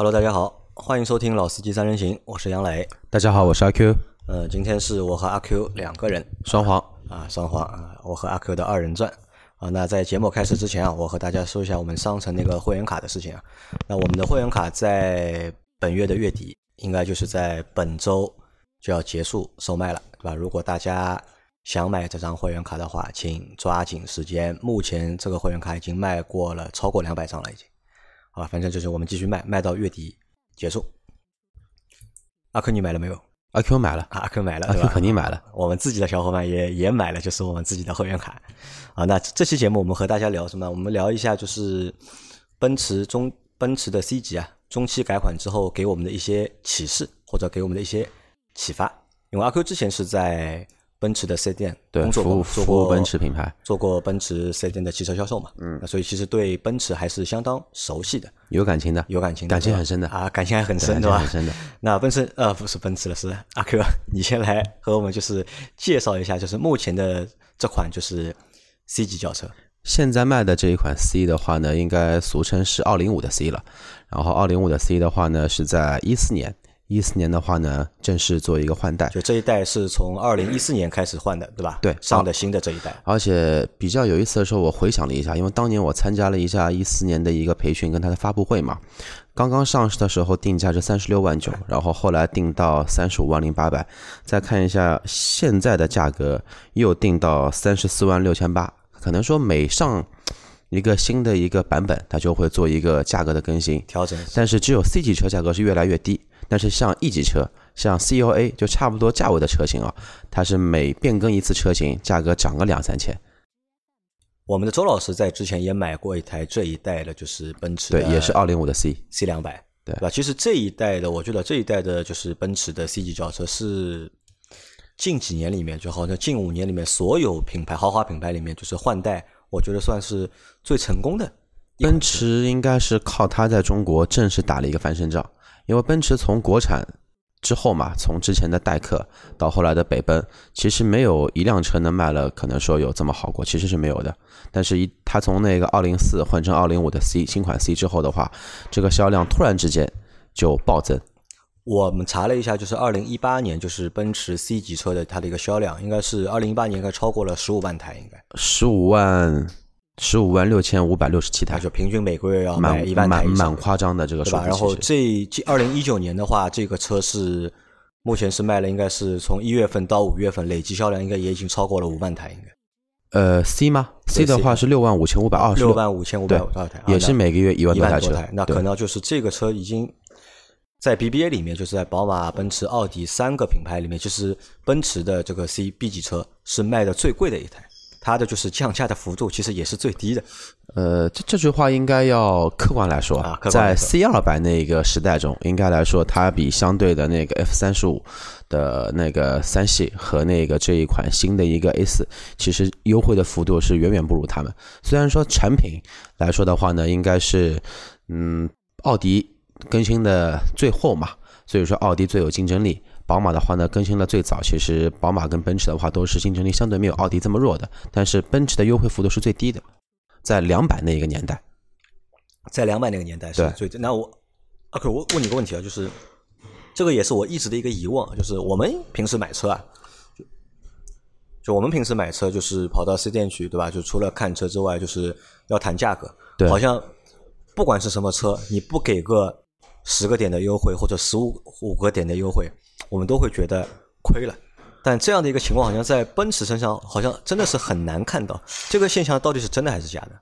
Hello，大家好，欢迎收听老司机三人行，我是杨磊。大家好，我是阿 Q。呃，今天是我和阿 Q 两个人双簧啊，双簧啊，我和阿 Q 的二人转啊。那在节目开始之前啊，我和大家说一下我们商城那个会员卡的事情啊。那我们的会员卡在本月的月底，应该就是在本周就要结束售卖了，对吧？如果大家想买这张会员卡的话，请抓紧时间。目前这个会员卡已经卖过了超过两百张了，已经。啊，反正就是我们继续卖，卖到月底结束。阿 Q，你买了没有？阿 Q 买了，阿 Q 买了，阿 Q 肯定买了。我们自己的小伙伴也也买了，就是我们自己的会员卡。啊，那这期节目我们和大家聊什么？我们聊一下就是奔驰中奔驰的 C 级啊，中期改款之后给我们的一些启示或者给我们的一些启发。因为阿 Q 之前是在。奔驰的四 S 店工作过，做过奔驰品牌，做过奔驰四 S 店的汽车销售嘛，嗯，所以其实对奔驰还是相当熟悉的，有感情的，有感情，感情很深的。啊，感情还很深，对吧？很深的。那奔驰呃不是奔驰了，是阿 Q，你先来和我们就是介绍一下，就是目前的这款就是 C 级轿车，现在卖的这一款 C 的话呢，应该俗称是二零五的 C 了，然后二零五的 C 的话呢，是在一四年。一四年的话呢，正式做一个换代，就这一代是从二零一四年开始换的，对吧？对，上的新的这一代。而且比较有意思的时候，我回想了一下，因为当年我参加了一下一四年的一个培训跟它的发布会嘛。刚刚上市的时候定价是三十六万九，然后后来定到三十五万零八百，再看一下现在的价格又定到三十四万六千八。可能说每上一个新的一个版本，它就会做一个价格的更新调整，但是只有 C 级车价格是越来越低。但是像 E 级车，像 COA 就差不多价位的车型啊，它是每变更一次车型，价格涨个两三千。我们的周老师在之前也买过一台这一代的，就是奔驰对，也是二零五的 C C 两百，对吧？其实这一代的，我觉得这一代的就是奔驰的 C 级轿车是近几年里面，就好像近五年里面所有品牌豪华品牌里面，就是换代，我觉得算是最成功的。奔驰应该是靠它在中国正式打了一个翻身仗。因为奔驰从国产之后嘛，从之前的代客到后来的北奔，其实没有一辆车能卖了，可能说有这么好过，其实是没有的。但是，一它从那个二零四换成二零五的 C 新款 C 之后的话，这个销量突然之间就暴增。我们查了一下，就是二零一八年，就是奔驰 C 级车的它的一个销量，应该是二零一八年应该超过了十五万台，应该十五万。十五万六千五百六十七台，就平均每个月要卖一万台蛮蛮夸张的这个数？然后这二零一九年的话，这个车是目前是卖了，应该是从一月份到五月份累计销量应该也已经超过了五万台，应该。呃，C 吗？C 的话是六万五千五百二十六万五千五百多少台，也是每个月一万多台车。那可能就是这个车已经在 BBA 里面，就是在宝马、奔驰、奥迪三个品牌里面，就是奔驰的这个 C B 级车是卖的最贵的一台。它的就是降价的幅度其实也是最低的，呃，这这句话应该要客观来说，在 C 二百那个时代中，应该来说它比相对的那个 F 三十五的那个三系和那个这一款新的一个 A 四，其实优惠的幅度是远远不如他们。虽然说产品来说的话呢，应该是嗯奥迪更新的最后嘛，所以说奥迪最有竞争力。宝马的话呢，更新了最早。其实宝马跟奔驰的话都是竞争力相对没有奥迪这么弱的，但是奔驰的优惠幅度是最低的，在两百那一个年代，在两百那个年代是最低。那我啊，可我问你个问题啊，就是这个也是我一直的一个疑问，就是我们平时买车啊，就就我们平时买车就是跑到四店去，对吧？就除了看车之外，就是要谈价格。对，好像不管是什么车，你不给个十个点的优惠或者十五五个点的优惠。我们都会觉得亏了，但这样的一个情况好像在奔驰身上好像真的是很难看到，这个现象到底是真的还是假的？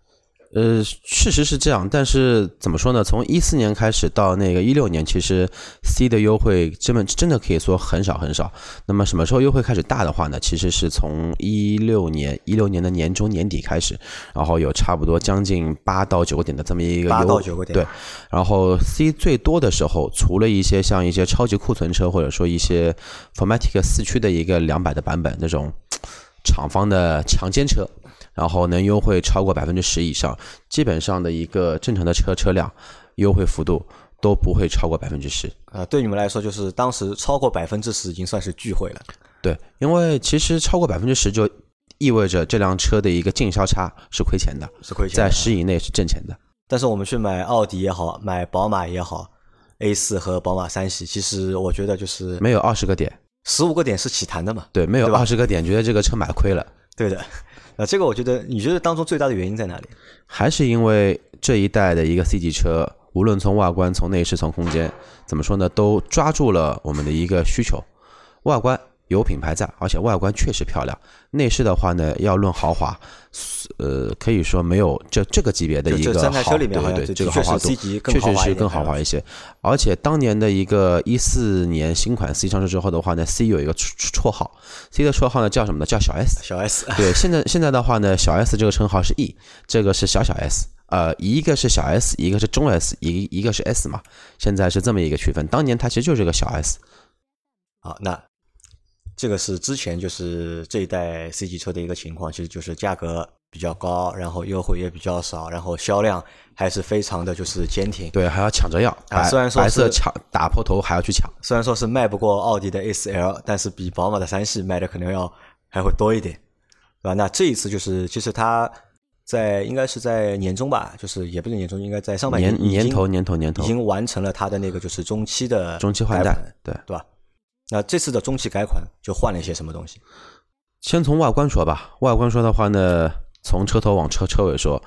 呃，确实是这样，但是怎么说呢？从一四年开始到那个一六年，其实 C 的优惠真的真的可以说很少很少。那么什么时候优惠开始大的话呢？其实是从一六年一六年的年中年底开始，然后有差不多将近八到九个点的这么一个优八到九个点。对，然后 C 最多的时候，除了一些像一些超级库存车，或者说一些 Formatic 四驱的一个两百的版本那种厂方的强奸车。然后能优惠超过百分之十以上，基本上的一个正常的车车辆，优惠幅度都不会超过百分之十。啊，对你们来说，就是当时超过百分之十已经算是巨惠了。对，因为其实超过百分之十就意味着这辆车的一个净销差是亏钱的，是亏钱，在十以内是挣钱的。但是我们去买奥迪也好，买宝马也好，A 四和宝马三系，其实我觉得就是没有二十个点，十五个点是起谈的嘛。对，没有二十个点，觉得这个车买亏了。对的，那这个我觉得，你觉得当中最大的原因在哪里？还是因为这一代的一个 C 级车，无论从外观、从内饰、从空间，怎么说呢，都抓住了我们的一个需求。外观。有品牌在，而且外观确实漂亮。内饰的话呢，要论豪华，呃，可以说没有这这个级别的一个豪，对对，这个豪华度确实是更豪华一些。而且当年的一个一四年新款 C 上市之后的话呢，C 有一个绰号，C 的绰号呢叫什么呢？叫小 S。小 S。对，现在现在的话呢，小 S 这个称号是 E，这个是小小 S。呃，一个是小 S，一个是中 S，一一个是 S 嘛。现在是这么一个区分。当年它其实就是个小 S。好，那。这个是之前就是这一代 C 级车的一个情况，其实就是价格比较高，然后优惠也比较少，然后销量还是非常的就是坚挺。对，还要抢着要啊！虽然说白色抢打破头还要去抢，虽然说是卖不过奥迪的 S L，但是比宝马的三系卖的可能要还会多一点，对吧？那这一次就是其实它在应该是在年中吧，就是也不是年中，应该在上半年年头年头年头已经完成了它的那个就是中期的中期换代，对对吧？那这次的中期改款就换了一些什么东西？先从外观说吧。外观说的话呢，从车头往车车尾说，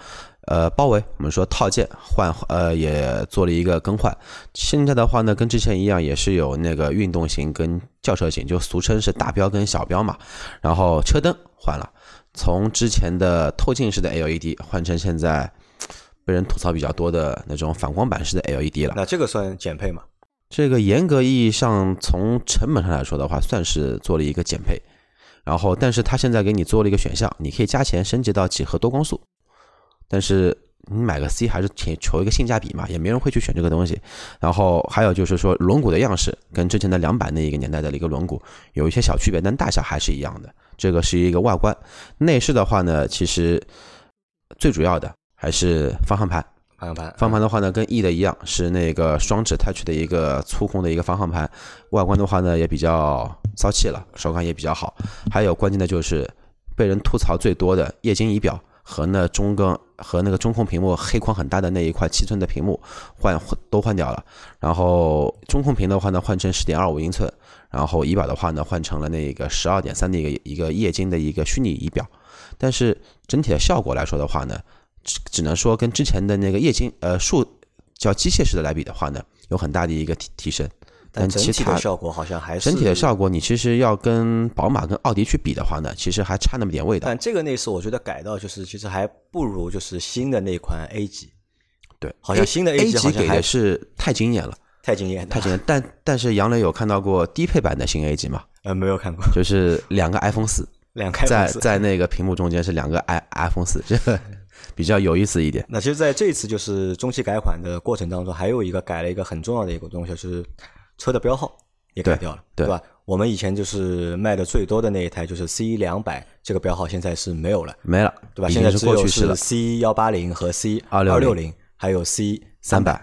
呃，包围我们说套件换，呃，也做了一个更换。现在的话呢，跟之前一样，也是有那个运动型跟轿车型，就俗称是大标跟小标嘛。然后车灯换了，从之前的透镜式的 LED 换成现在被人吐槽比较多的那种反光板式的 LED 了。那这个算减配吗？这个严格意义上，从成本上来说的话，算是做了一个减配。然后，但是他现在给你做了一个选项，你可以加钱升级到几何多光束。但是你买个 C 还是求求一个性价比嘛，也没人会去选这个东西。然后还有就是说，轮毂的样式跟之前的两百那一个年代的一个轮毂有一些小区别，但大小还是一样的。这个是一个外观。内饰的话呢，其实最主要的还是方向盘。方向盘，方向盘的话呢，跟 E 的一样，是那个双指 Touch 的一个触控的一个方向盘。外观的话呢，也比较骚气了，手感也比较好。还有关键的就是被人吐槽最多的液晶仪表和那中跟和那个中控屏幕黑框很大的那一块七寸的屏幕换都换掉了。然后中控屏的话呢，换成十点二五英寸，然后仪表的话呢，换成了那个十二点三的一个一个液晶的一个虚拟仪表。但是整体的效果来说的话呢，只只能说跟之前的那个液晶呃数叫机械式的来比的话呢，有很大的一个提提升，但整体的效果好像还是整体的效果，你其实要跟宝马跟奥迪去比的话呢，其实还差那么点味道。但这个内饰我觉得改到就是其实还不如就是新的那款 A 级，对，好像新的 A 级给的是太惊艳了，太惊艳，太惊艳。但但是杨磊有看到过低配版的新 A 级吗？呃，没有看过，就是两个 iPhone 四，在在那个屏幕中间是两个 i iPhone 四，这个。比较有意思一点。那其实在这一次就是中期改款的过程当中，还有一个改了一个很重要的一个东西，就是车的标号也改掉了，对吧？我们以前就是卖的最多的那一台就是 C 两百，这个标号现在是没有了，没了，对吧？现在只有是 C 幺八零和 C 二六零，还有 C 三百。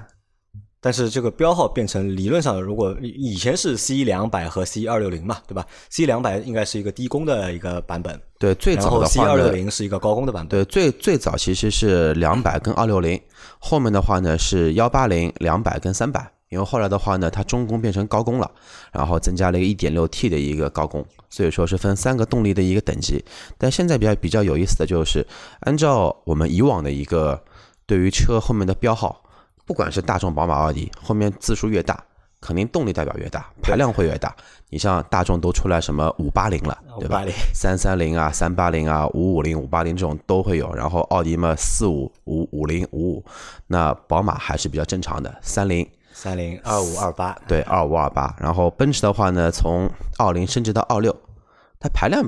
但是这个标号变成理论上，如果以前是 C 两百和 C 二六零嘛，对吧？C 两百应该是一个低功的一个版本，对，最早的 C 二六零是一个高功的版本，对，最最早其实是两百跟二六零，后面的话呢是幺八零、两百跟三百，因为后来的话呢，它中功变成高功了，然后增加了一个一点六 T 的一个高功，所以说是分三个动力的一个等级。但现在比较比较有意思的就是，按照我们以往的一个对于车后面的标号。不管是大众、宝马、奥迪，后面字数越大，肯定动力代表越大，排量会越大。你像大众都出来什么五八零了，对吧？三三零啊，三八零啊，五五零、五八零这种都会有。然后奥迪嘛，四五五五零五五，那宝马还是比较正常的，三零三零二五二八，对，二五二八。然后奔驰的话呢，从二零升级到二六，它排量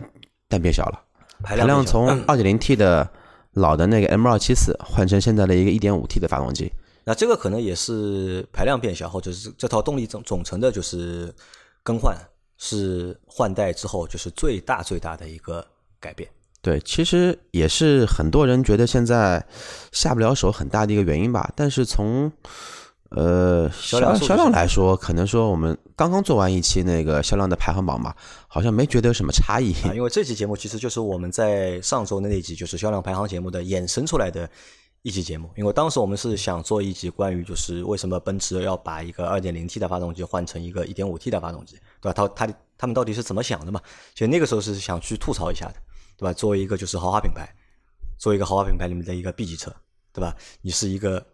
但变小了，排量从二点零 T 的老的那个 M 二七四换成现在的一个一点五 T 的发动机。那这个可能也是排量变小，或者是这套动力总总成的，就是更换，是换代之后就是最大最大的一个改变。对，其实也是很多人觉得现在下不了手很大的一个原因吧。但是从呃销量销量来说，可能说我们刚刚做完一期那个销量的排行榜嘛，好像没觉得有什么差异。因为这期节目其实就是我们在上周的那集就是销量排行节目的衍生出来的。一期节目，因为当时我们是想做一集关于就是为什么奔驰要把一个 2.0T 的发动机换成一个 1.5T 的发动机，对吧？他他他们到底是怎么想的嘛？其实那个时候是想去吐槽一下的，对吧？作为一个就是豪华品牌，作为一个豪华品牌里面的一个 B 级车，对吧？你是一个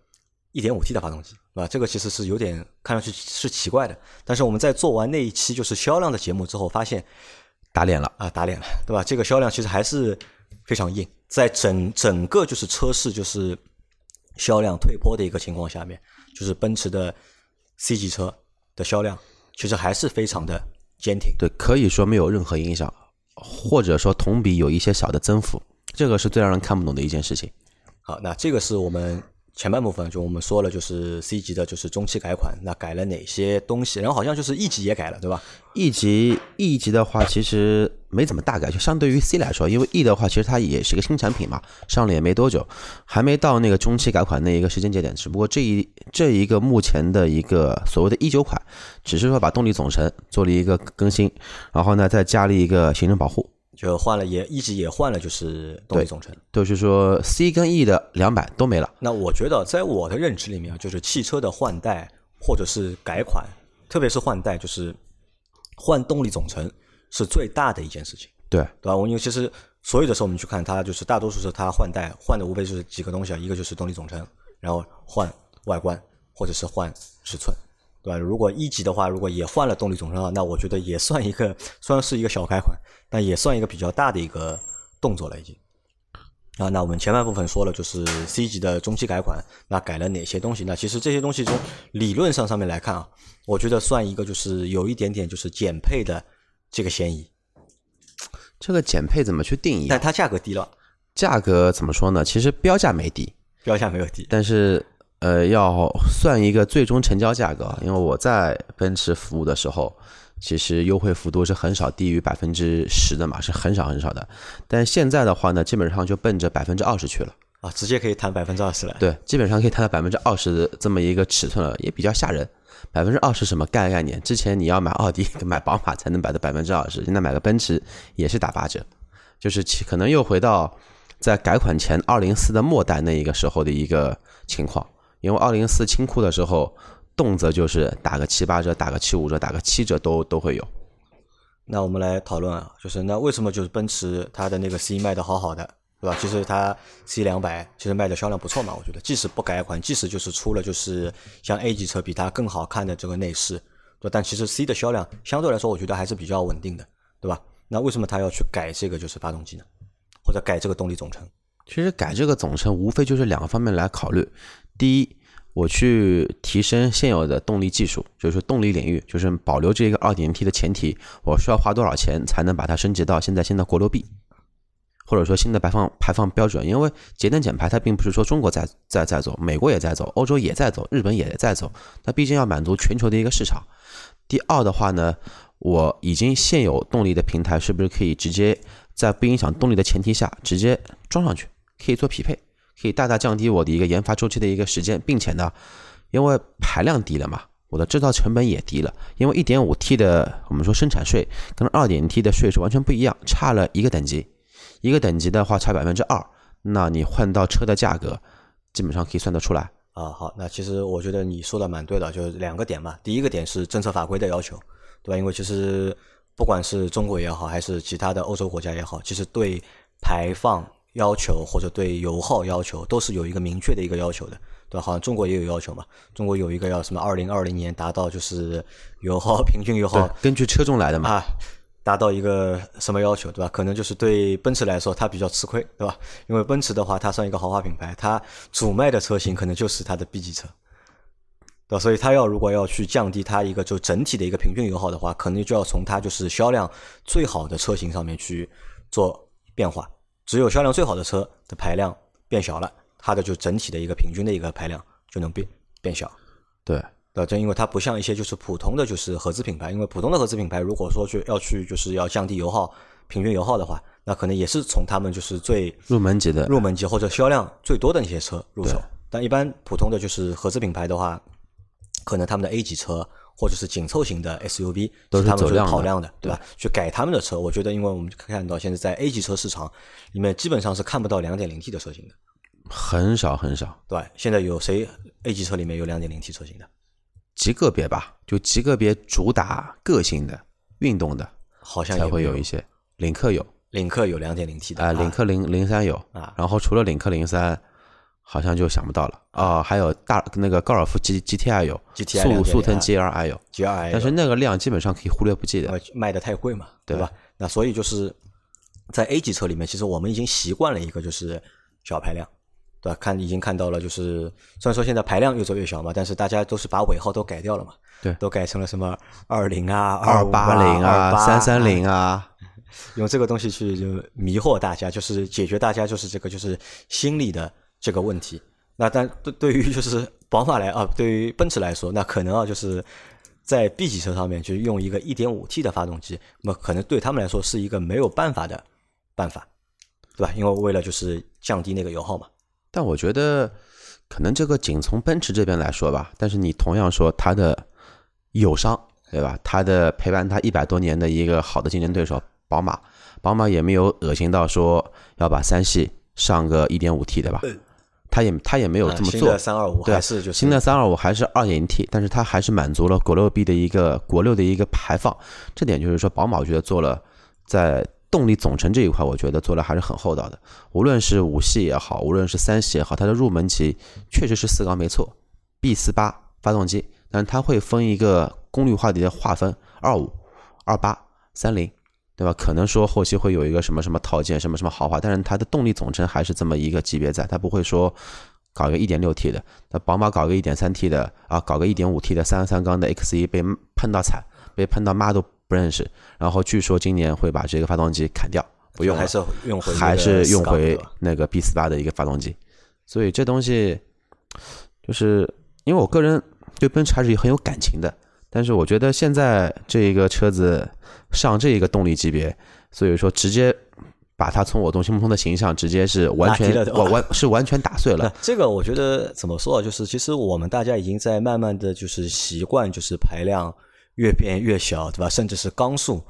1.5T 的发动机，对吧？这个其实是有点看上去是奇怪的。但是我们在做完那一期就是销量的节目之后，发现打脸了啊，打脸了，对吧？这个销量其实还是非常硬。在整整个就是车市就是销量退坡的一个情况下面，就是奔驰的 C 级车的销量其实还是非常的坚挺。对，可以说没有任何影响，或者说同比有一些小的增幅，这个是最让人看不懂的一件事情。好，那这个是我们。前半部分就我们说了，就是 C 级的，就是中期改款，那改了哪些东西？然后好像就是 E 级也改了，对吧？E 级 E 级的话，其实没怎么大改，就相对于 C 来说，因为 E 的话，其实它也是个新产品嘛，上了也没多久，还没到那个中期改款那一个时间节点。只不过这一这一个目前的一个所谓的一九款，只是说把动力总成做了一个更新，然后呢再加了一个行程保护。就换了，也一直也换了，就是动力总成，就是说 C 跟 E 的两百都没了。那我觉得，在我的认知里面，就是汽车的换代或者是改款，特别是换代，就是换动力总成是最大的一件事情。对，对吧？我因为其实所有的时候我们去看它，就是大多数是它换代换的无非就是几个东西啊，一个就是动力总成，然后换外观或者是换尺寸。对吧？如果一级的话，如果也换了动力总成的话，那我觉得也算一个，虽然是一个小改款，但也算一个比较大的一个动作了已经。啊，那我们前半部分说了，就是 C 级的中期改款，那改了哪些东西？那其实这些东西从理论上上面来看啊，我觉得算一个就是有一点点就是减配的这个嫌疑。这个减配怎么去定义？但它价格低了。价格怎么说呢？其实标价没低，标价没有低，但是。呃，要算一个最终成交价格，因为我在奔驰服务的时候，其实优惠幅度是很少低于百分之十的嘛，是很少很少的。但现在的话呢，基本上就奔着百分之二十去了啊，直接可以谈百分之二十了。对，基本上可以谈到百分之二十的这么一个尺寸了，也比较吓人。百分之二十什么概概念？之前你要买奥迪、买宝马才能买到百分之二十，现在买个奔驰也是打八折，就是可能又回到在改款前二零四的末代那一个时候的一个情况。因为二零四清库的时候，动辄就是打个七八折，打个七五折，打个七折都都会有。那我们来讨论啊，就是那为什么就是奔驰它的那个 C 卖的好好的，对吧？其实它 C 两百其实卖的销量不错嘛，我觉得，即使不改款，即使就是出了就是像 A 级车比它更好看的这个内饰，对，但其实 C 的销量相对来说，我觉得还是比较稳定的，对吧？那为什么它要去改这个就是发动机呢？或者改这个动力总成？其实改这个总成无非就是两个方面来考虑。第一，我去提升现有的动力技术，就是动力领域，就是保留这个二点零 T 的前提，我需要花多少钱才能把它升级到现在新的国六 B，或者说新的排放排放标准？因为节能减排它并不是说中国在在在走，美国也在走，欧洲也在走，日本也在走，它毕竟要满足全球的一个市场。第二的话呢，我已经现有动力的平台是不是可以直接在不影响动力的前提下直接装上去，可以做匹配？可以大大降低我的一个研发周期的一个时间，并且呢，因为排量低了嘛，我的制造成本也低了。因为一点五 T 的我们说生产税跟二点 T 的税是完全不一样，差了一个等级，一个等级的话差百分之二，那你换到车的价格基本上可以算得出来啊。好，那其实我觉得你说的蛮对的，就是两个点嘛。第一个点是政策法规的要求，对吧？因为其实不管是中国也好，还是其他的欧洲国家也好，其实对排放。要求或者对油耗要求都是有一个明确的一个要求的，对吧？好像中国也有要求嘛。中国有一个要什么？二零二零年达到就是油耗平均油耗，根据车重来的嘛。啊，达到一个什么要求，对吧？可能就是对奔驰来说，它比较吃亏，对吧？因为奔驰的话，它算一个豪华品牌，它主卖的车型可能就是它的 B 级车，对吧？所以它要如果要去降低它一个就整体的一个平均油耗的话，可能就要从它就是销量最好的车型上面去做变化。只有销量最好的车的排量变小了，它的就整体的一个平均的一个排量就能变变小。对，对，正因为它不像一些就是普通的就是合资品牌，因为普通的合资品牌如果说去要去就是要降低油耗平均油耗的话，那可能也是从他们就是最入门级的入门级或者销量最多的那些车入手。但一般普通的就是合资品牌的话，可能他们的 A 级车。或者是紧凑型的 SUV 都是他们是跑量的，对吧？去改他们的车，我觉得，因为我们看到现在在 A 级车市场里面，基本上是看不到 2.0T 的车型的。很少很少。对，现在有谁 A 级车里面有 2.0T 车型的？极个别吧，就极个别主打个性的、运动的，好像才会有一些。领克有，领克有 2.0T 的啊，领克零零三有啊，然后除了领克零三，好像就想不到了啊，还有大那个高尔夫 G G T I 有速速腾 G L I 有 G L I，但是那个量基本上可以忽略不计的，卖的太贵嘛，对吧？那所以就是在 A 级车里面，其实我们已经习惯了一个就是小排量。对吧？看已经看到了，就是虽然说现在排量越做越小嘛，但是大家都是把尾号都改掉了嘛。对，都改成了什么二零啊、二八零啊、三三零啊，用这个东西去就迷惑大家，就是解决大家就是这个就是心理的这个问题。那但对对于就是宝马来啊，对于奔驰来说，那可能啊就是在 B 级车上面就用一个 1.5T 的发动机，那么可能对他们来说是一个没有办法的办法，对吧？因为为了就是降低那个油耗嘛。但我觉得，可能这个仅从奔驰这边来说吧。但是你同样说它的友商，对吧？它的陪伴它一百多年的一个好的竞争对手宝马，宝马也没有恶心到说要把三系上个 1.5T 的吧？他也他也没有这么做。新的三二五还是就是新的三二五还是二点 T，但是它还是满足了国六 B 的一个国六的一个排放。这点就是说，宝马我觉得做了在。动力总成这一块，我觉得做的还是很厚道的。无论是五系也好，无论是三系也好，它的入门级确实是四缸没错，B 四八发动机，但是它会分一个功率化的划分，二五、二八、三零，对吧？可能说后期会有一个什么什么套件，什么什么豪华，但是它的动力总成还是这么一个级别在，它不会说搞一个一点六 T 的，那宝马搞个一点三 T 的啊，搞个一点五 T 的三三缸的 X 一被喷到惨，被喷到妈都。不认识，然后据说今年会把这个发动机砍掉，不用还是用回还是用回那个 B 四八的一个发动机，所以这东西就是因为我个人对奔驰还是很有感情的，但是我觉得现在这一个车子上这一个动力级别，所以说直接把它从我心目中的形象直接是完全完完是完全打碎了。这个我觉得怎么说啊？就是其实我们大家已经在慢慢的就是习惯就是排量。越变越小，对吧？甚至是缸数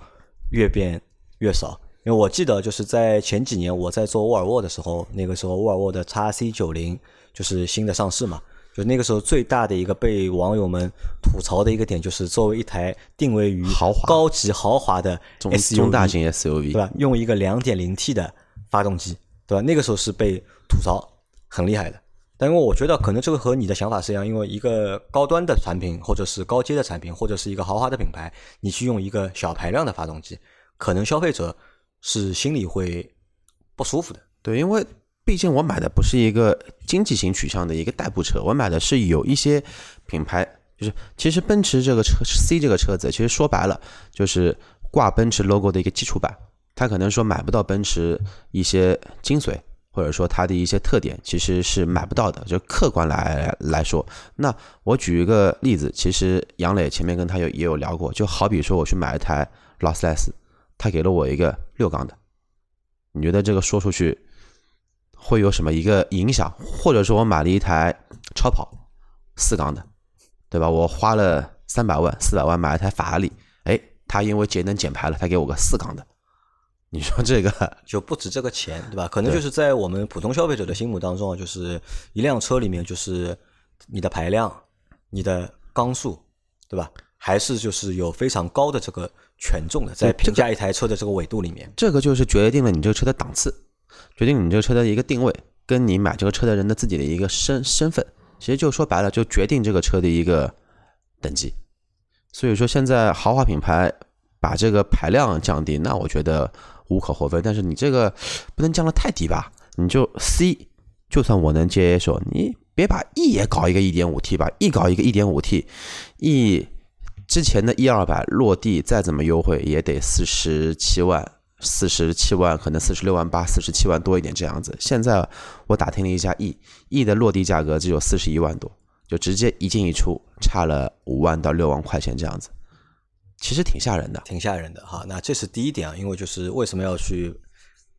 越变越少。因为我记得就是在前几年我在做沃尔沃的时候，那个时候沃尔沃的 x C 九零就是新的上市嘛，就那个时候最大的一个被网友们吐槽的一个点，就是作为一台定位于豪华、高级豪华的 SUV，中大型 SUV，对吧？用一个两点零 T 的发动机，对吧？那个时候是被吐槽很厉害的。但因为我觉得可能这个和你的想法是一样，因为一个高端的产品或者是高阶的产品或者是一个豪华的品牌，你去用一个小排量的发动机，可能消费者是心里会不舒服的。对，因为毕竟我买的不是一个经济型取向的一个代步车，我买的是有一些品牌，就是其实奔驰这个车 C 这个车子，其实说白了就是挂奔驰 logo 的一个基础版，它可能说买不到奔驰一些精髓。或者说它的一些特点其实是买不到的，就客观来来说。那我举一个例子，其实杨磊前面跟他有也有聊过，就好比说我去买一台劳斯莱斯，他给了我一个六缸的，你觉得这个说出去会有什么一个影响？或者说我买了一台超跑四缸的，对吧？我花了三百万、四百万买了台法拉利，哎，他因为节能减排了，他给我个四缸的。你说这个 就不值这个钱，对吧？可能就是在我们普通消费者的心目当中，就是一辆车里面，就是你的排量、你的缸数，对吧？还是就是有非常高的这个权重的，在评价一台车的这个维度里面，这个就是决定了你这个车的档次，决定你这个车的一个定位，跟你买这个车的人的自己的一个身身份，其实就说白了，就决定这个车的一个等级。所以说，现在豪华品牌把这个排量降低，那我觉得。无可厚非，但是你这个不能降得太低吧？你就 C，就算我能接受，你别把 E 也搞一个 1.5T 吧，E 搞一个 1.5T，E 之前的一二百落地再怎么优惠也得四十七万，四十七万可能四十六万八，四十七万多一点这样子。现在我打听了一下 E，E 的落地价格只有四十一万多，就直接一进一出差了五万到六万块钱这样子。其实挺吓人的，挺吓人的哈。那这是第一点啊，因为就是为什么要去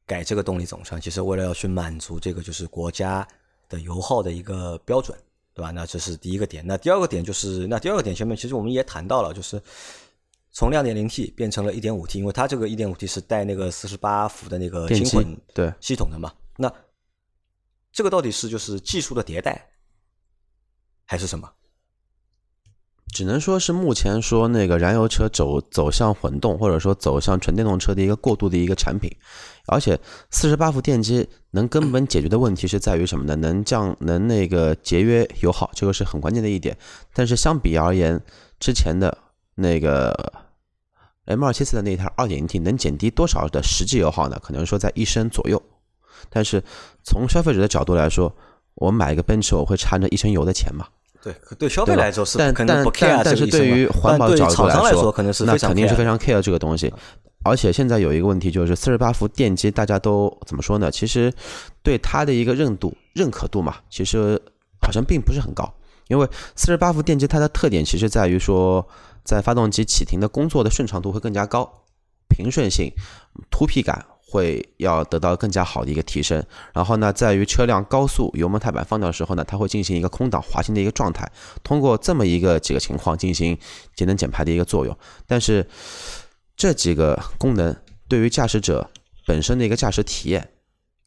改这个动力总成？其实为了要去满足这个就是国家的油耗的一个标准，对吧？那这是第一个点。那第二个点就是，那第二个点前面其实我们也谈到了，就是从两点零 T 变成了一点五 T，因为它这个一点五 T 是带那个四十八伏的那个轻混对系统的嘛。那这个到底是就是技术的迭代，还是什么？只能说是目前说那个燃油车走走向混动，或者说走向纯电动车的一个过渡的一个产品。而且四十八伏电机能根本解决的问题是在于什么呢？能降能那个节约油耗，这个是很关键的一点。但是相比而言，之前的那个 M 二七四的那一台二点零 T 能减低多少的实际油耗呢？可能说在一升左右。但是从消费者的角度来说，我买一个奔驰，我会差那一升油的钱嘛？对，对消费来说是，但但但但是对于环保角度来说，可能是那肯定是非常 care 这个东西。而且现在有一个问题就是四十八伏电机，大家都怎么说呢？其实对它的一个认度、认可度嘛，其实好像并不是很高。因为四十八伏电机它的特点其实在于说，在发动机启停的工作的顺畅度会更加高，平顺性、突皮感会要得到更加好的一个提升。然后呢，在于车辆高速油门踏板放掉的时候呢，它会进行一个空档滑行的一个状态，通过这么一个几个情况进行节能减排的一个作用。但是这几个功能对于驾驶者本身的一个驾驶体验，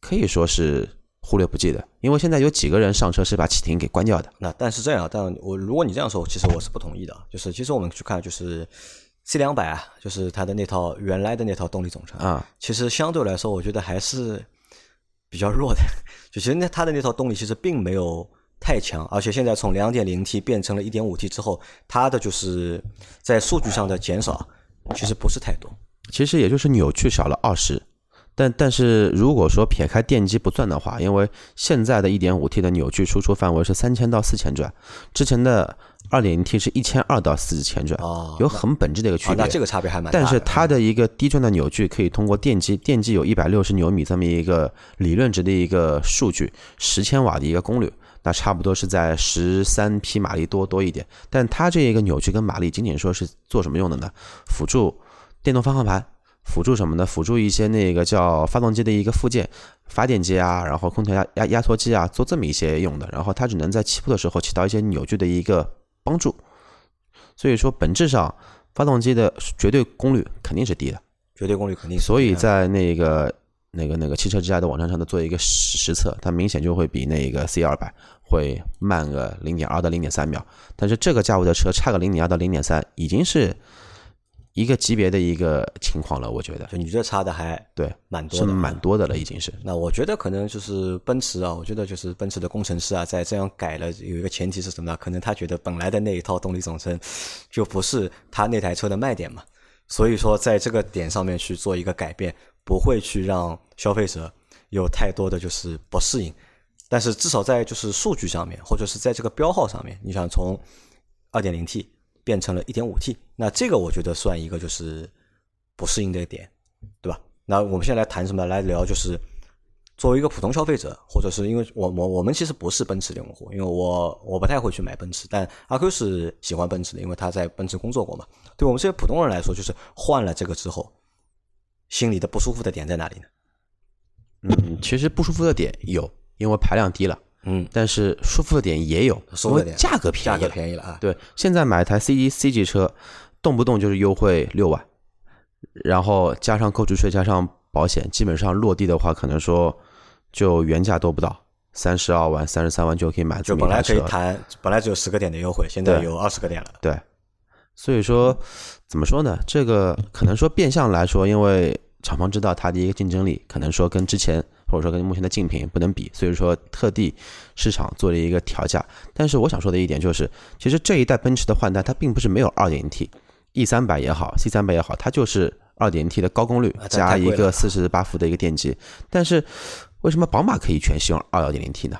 可以说是忽略不计的。因为现在有几个人上车是把启停给关掉的。那但是这样，但我如果你这样说，其实我是不同意的。就是其实我们去看，就是 C 两百啊，就是它的那套原来的那套动力总成啊，其实相对来说，我觉得还是比较弱的。就其实那它的那套动力其实并没有太强，而且现在从两点零 T 变成了一点五 T 之后，它的就是在数据上的减少。其实不是太多，其实也就是扭矩少了二十，但但是如果说撇开电机不算的话，因为现在的一点五 T 的扭矩输出范围是三千到四千转，之前的二点零 T 是一千二到四千转，有很本质的一个区别。那这个差别还蛮大。但是它的一个低转的扭矩可以通过电机，电机有一百六十牛米这么一个理论值的一个数据，十千瓦的一个功率。那差不多是在十三匹马力多多一点，但它这一个扭矩跟马力仅仅说是做什么用的呢？辅助电动方向盘，辅助什么呢？辅助一些那个叫发动机的一个附件，发电机啊，然后空调压压压缩机啊，做这么一些用的。然后它只能在起步的时候起到一些扭矩的一个帮助。所以说本质上发动机的绝对功率肯定是低的，绝对功率肯定。所以在那个那个那个汽车之家的网站上的做一个实实测，它明显就会比那个 C 二百。会慢个零点二到零点三秒，但是这个价位的车差个零点二到零点三，已经是一个级别的一个情况了。我觉得，就你这差的还对蛮多，是蛮多的了，已经是。那我觉得可能就是奔驰啊，我觉得就是奔驰的工程师啊，在这样改了，有一个前提是什么呢？可能他觉得本来的那一套动力总成就不是他那台车的卖点嘛，所以说在这个点上面去做一个改变，不会去让消费者有太多的就是不适应。但是至少在就是数据上面，或者是在这个标号上面，你想从二点零 T 变成了一点五 T，那这个我觉得算一个就是不适应的点，对吧？那我们现在来谈什么？来聊就是作为一个普通消费者，或者是因为我我我们其实不是奔驰的用户，因为我我不太会去买奔驰，但阿 Q 是喜欢奔驰的，因为他在奔驰工作过嘛。对我们这些普通人来说，就是换了这个之后，心里的不舒服的点在哪里呢？嗯，其实不舒服的点有。因为排量低了，嗯，但是舒服的点也有，所谓价格便宜，价格便宜了啊。对，现在买台 C 级 C 级车，动不动就是优惠六万，然后加上购置税加上保险，基本上落地的话，可能说就原价都不到三十二万、三十三万就可以买。就本来可以谈，本来只有十个点的优惠，现在有二十个点了。对，所以说怎么说呢？这个可能说变相来说，因为厂方知道它的一个竞争力，可能说跟之前。或者说跟目前的竞品不能比，所以说特地市场做了一个调价。但是我想说的一点就是，其实这一代奔驰的换代，它并不是没有 2.0T，E 三百也好，C 三百也好，它就是 2.0T 的高功率加一个四十八伏的一个电机。但是为什么宝马可以全系用 2.0T 呢？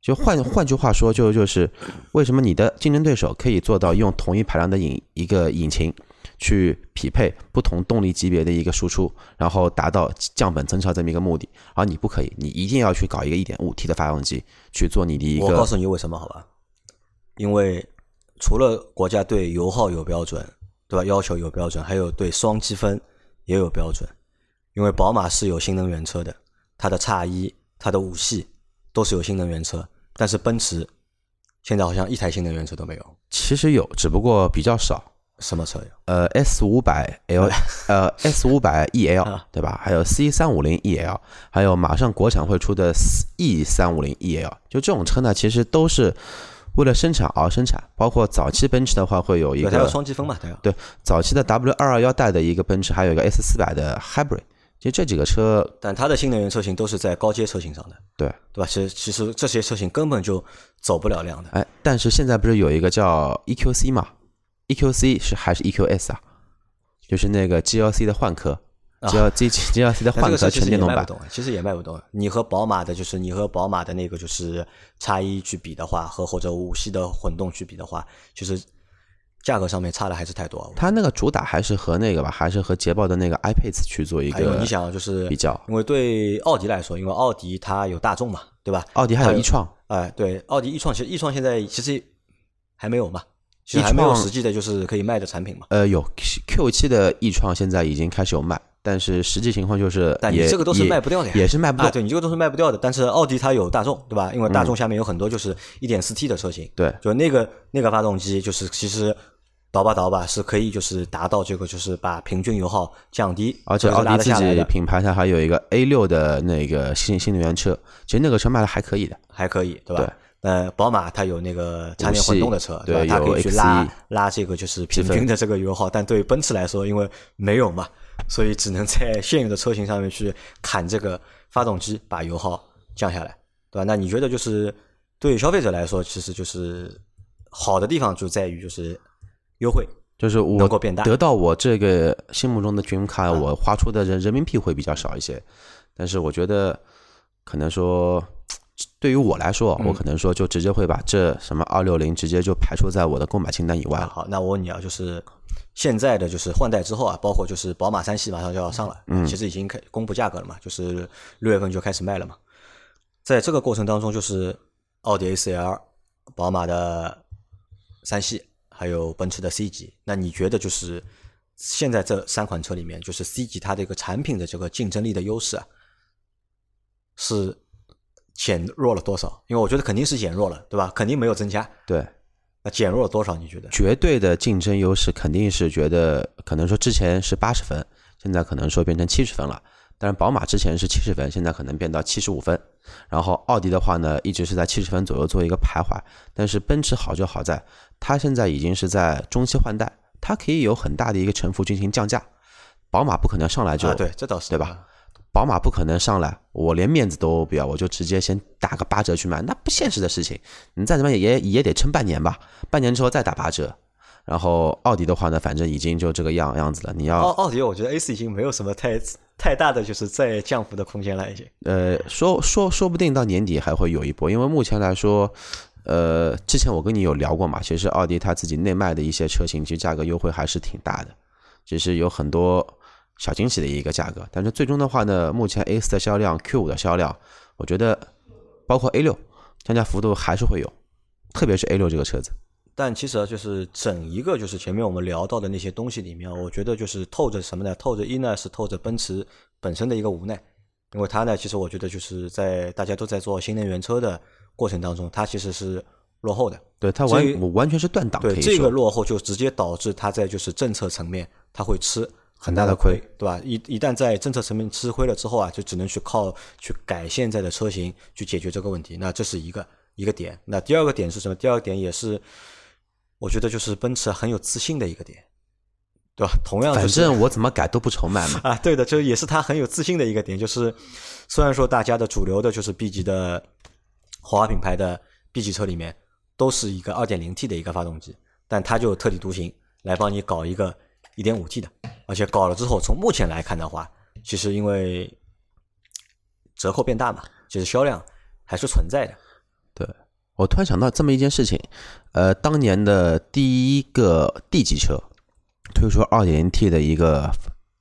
就换换句话说，就就是为什么你的竞争对手可以做到用同一排量的引一个引擎？去匹配不同动力级别的一个输出，然后达到降本增效这么一个目的，而你不可以，你一定要去搞一个一点五 T 的发动机去做你的一个。我告诉你为什么好吧？因为除了国家对油耗有标准，对吧？要求有标准，还有对双积分也有标准。因为宝马是有新能源车的，它的叉一、它的五系都是有新能源车，但是奔驰现在好像一台新能源车都没有。其实有，只不过比较少。什么车呀？呃，S 五百 L，呃，S 五百 EL，对吧？还有 C 三五零 EL，还有马上国产会出的 E 三五零 EL，就这种车呢，其实都是为了生产而生产。包括早期奔驰的话，会有一个双积分嘛，对，早期的 W 二二幺代的一个奔驰，还有一个 S 四百的 Hybrid。其实这几个车，但它的新能源车型都是在高阶车型上的，对对吧？其实其实这些车型根本就走不了量的。哎，但是现在不是有一个叫 EQC 嘛？EQC 是还是 EQS 啊？就是那个 GLC 的换壳，GLC GLC 的换壳纯电动版，其实也卖不动。你和宝马的，就是你和宝马的那个就是叉一去比的话，和或者五系的混动去比的话，就是。价格上面差的还是太多。它那个主打还是和那个吧，还是和捷豹的那个 iPace 去做一个。你想就是比较，因为对奥迪来说，因为奥迪它有大众嘛，对吧？奥迪还有一创，哎，对，奥迪一创其实一创现在其实还没有嘛，其实还没有实际的就是可以卖的产品嘛。呃，有 Q 七的易创现在已经开始有卖，但是实际情况就是，但你这个都是卖不掉的呀，也是卖不掉。对你这个都是卖不掉的，但是奥迪它有大众，对吧？因为大众下面有很多就是一点四 T 的车型，对，就那个那个发动机就是其实。倒吧倒吧是可以，就是达到这个，就是把平均油耗降低，而且奥迪自己品牌它还有一个 A 六的那个新新能源车，其实那个车卖的还可以的，还可以，对吧？呃，宝马它有那个插电混动的车，对吧？它可以去拉拉这个就是平均的这个油耗，但对于奔驰来说，因为没有嘛，所以只能在 现有的车型上面去砍这个发动机，把油耗降下来，对吧？那你觉得就是对消费者来说，其实就是好的地方就在于就是。优惠就是我能够变大，得到我这个心目中的 dream car，我花出的人人民币会比较少一些，但是我觉得可能说对于我来说，我可能说就直接会把这什么二六零直接就排除在我的购买清单以外了。好，那我问你啊，就是现在的就是换代之后啊，包括就是宝马三系马上就要上了，嗯，其实已经开公布价格了嘛，就是六月份就开始卖了嘛，在这个过程当中，就是奥迪 A 四 L、宝马的三系。还有奔驰的 C 级，那你觉得就是现在这三款车里面，就是 C 级它的一个产品的这个竞争力的优势啊，是减弱了多少？因为我觉得肯定是减弱了，对吧？肯定没有增加。对，那减弱了多少？你觉得？绝对的竞争优势肯定是觉得，可能说之前是八十分，现在可能说变成七十分了。但是宝马之前是七十分，现在可能变到七十五分。然后奥迪的话呢，一直是在七十分左右做一个徘徊。但是奔驰好就好在，它现在已经是在中期换代，它可以有很大的一个沉浮进行降价。宝马不可能上来就对，这倒是对吧？宝马不可能上来，我连面子都不要，我就直接先打个八折去卖，那不现实的事情。你再怎么也也得撑半年吧，半年之后再打八折。然后奥迪的话呢，反正已经就这个样样子了。你要奥奥迪，我觉得 A 四已经没有什么太。太大的就是再降幅的空间了，已经。呃，说说说不定到年底还会有一波，因为目前来说，呃，之前我跟你有聊过嘛，其实奥迪它自己内卖的一些车型，其实价格优惠还是挺大的，其实有很多小惊喜的一个价格。但是最终的话呢，目前 A 四的销量、Q 五的销量，我觉得包括 A 六降价幅度还是会有，特别是 A 六这个车子。但其实啊，就是整一个就是前面我们聊到的那些东西里面，我觉得就是透着什么呢？透着一呢是透着奔驰本身的一个无奈，因为它呢，其实我觉得就是在大家都在做新能源车的过程当中，它其实是落后的。对它完完全是断档。对这个落后就直接导致它在就是政策层面它会吃很大的亏，对吧？一一旦在政策层面吃亏了之后啊，就只能去靠去改现在的车型去解决这个问题。那这是一个一个点。那第二个点是什么？第二个点也是。我觉得就是奔驰很有自信的一个点，对吧？同样，反正我怎么改都不愁卖嘛。啊，对的，就也是他很有自信的一个点。就是虽然说大家的主流的就是 B 级的豪华品牌的 B 级车里面都是一个 2.0T 的一个发动机，但它就特立独行来帮你搞一个 1.5T 的，而且搞了之后，从目前来看的话，其实因为折扣变大嘛，其实销量还是存在的。对。我突然想到这么一件事情，呃，当年的第一个 D 级车推出 2.0T 的一个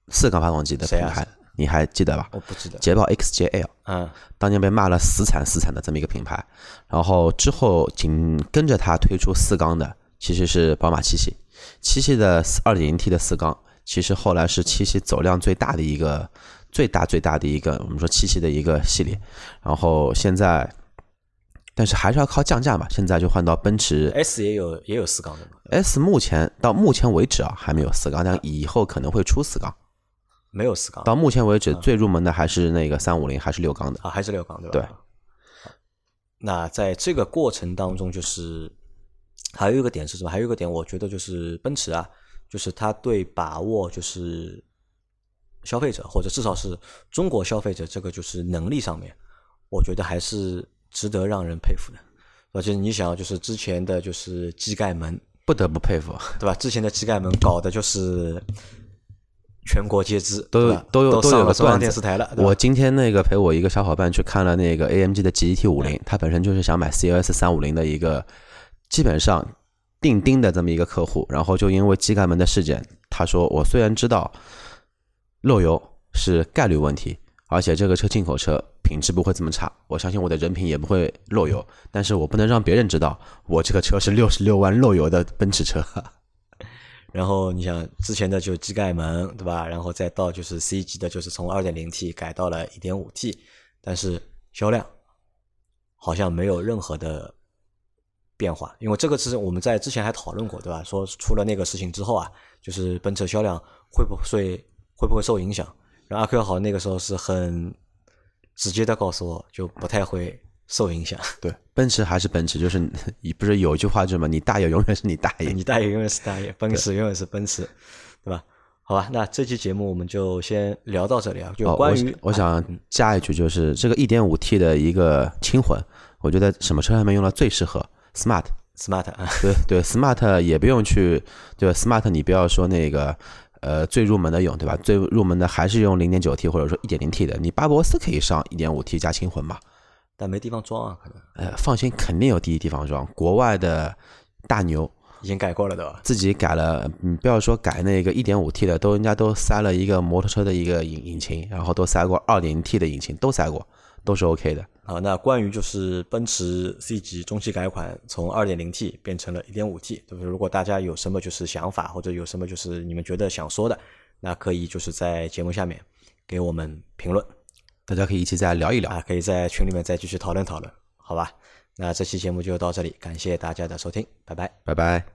四缸发动机的品牌，你还记得吧？我不记得。捷豹 XJL，嗯，当年被骂了死惨死惨的这么一个品牌，然后之后紧跟着它推出四缸的其实是宝马七系，七系的 2.0T 的四缸，其实后来是七系走量最大的一个最大最大的一个我们说七系的一个系列，然后现在。但是还是要靠降价嘛。现在就换到奔驰 S 也有也有四缸的嘛，S 目前到目前为止啊还没有四缸，但以后可能会出四缸。没有四缸，到目前为止最入门的还是那个三五零，还是六缸的啊，还是六缸对吧？对。那在这个过程当中，就是还有一个点是什么？还有一个点，我觉得就是奔驰啊，就是它对把握就是消费者或者至少是中国消费者这个就是能力上面，我觉得还是值得让人佩服的。而且你想，就是之前的就是机盖门，不得不佩服，对吧？之前的机盖门搞的就是。全国皆知，都有都有都有个段电视台了。我今天那个陪我一个小伙伴去看了那个 AMG 的 GT 五零，他本身就是想买 CLS 三五零的一个基本上钉钉的这么一个客户，然后就因为机盖门的事件，他说我虽然知道漏油是概率问题，而且这个车进口车品质不会这么差，我相信我的人品也不会漏油，但是我不能让别人知道我这个车是六十六万漏油的奔驰车。然后你想之前的就机盖门对吧？然后再到就是 C 级的，就是从二点零 T 改到了一点五 T，但是销量好像没有任何的变化。因为这个是我们在之前还讨论过对吧？说出了那个事情之后啊，就是奔驰销量会不会会不会受影响？然后阿 Q 好那个时候是很直接的告诉我就不太会。受影响，对，奔驰还是奔驰，就是你不是有一句话就是嘛，你大爷永远是你大爷，你大爷永远是大爷，奔驰永远是奔驰，对吧？好吧，那这期节目我们就先聊到这里啊。就关于我想加一句，就是这个一点五 T 的一个轻混，我觉得什么车上面用的最适合？Smart，Smart，啊对对，Smart 也不用去，对 Smart 你不要说那个呃最入门的用，对吧？最入门的还是用零点九 T 或者说一点零 T 的，你巴博斯可以上一点五 T 加轻混嘛？但没地方装啊，可能。呃，放心，肯定有第一地方装。国外的大牛已经改过了，对吧？自己改了，你不要说改那个一点五 T 的，都人家都塞了一个摩托车的一个引引擎，然后都塞过二点零 T 的引擎，都塞过，都是 OK 的。好，那关于就是奔驰 C 级中期改款从二点零 T 变成了 1.5T，对不对？如果大家有什么就是想法，或者有什么就是你们觉得想说的，那可以就是在节目下面给我们评论。大家可以一起再聊一聊啊，可以在群里面再继续讨论讨论，好吧？那这期节目就到这里，感谢大家的收听，拜拜，拜拜。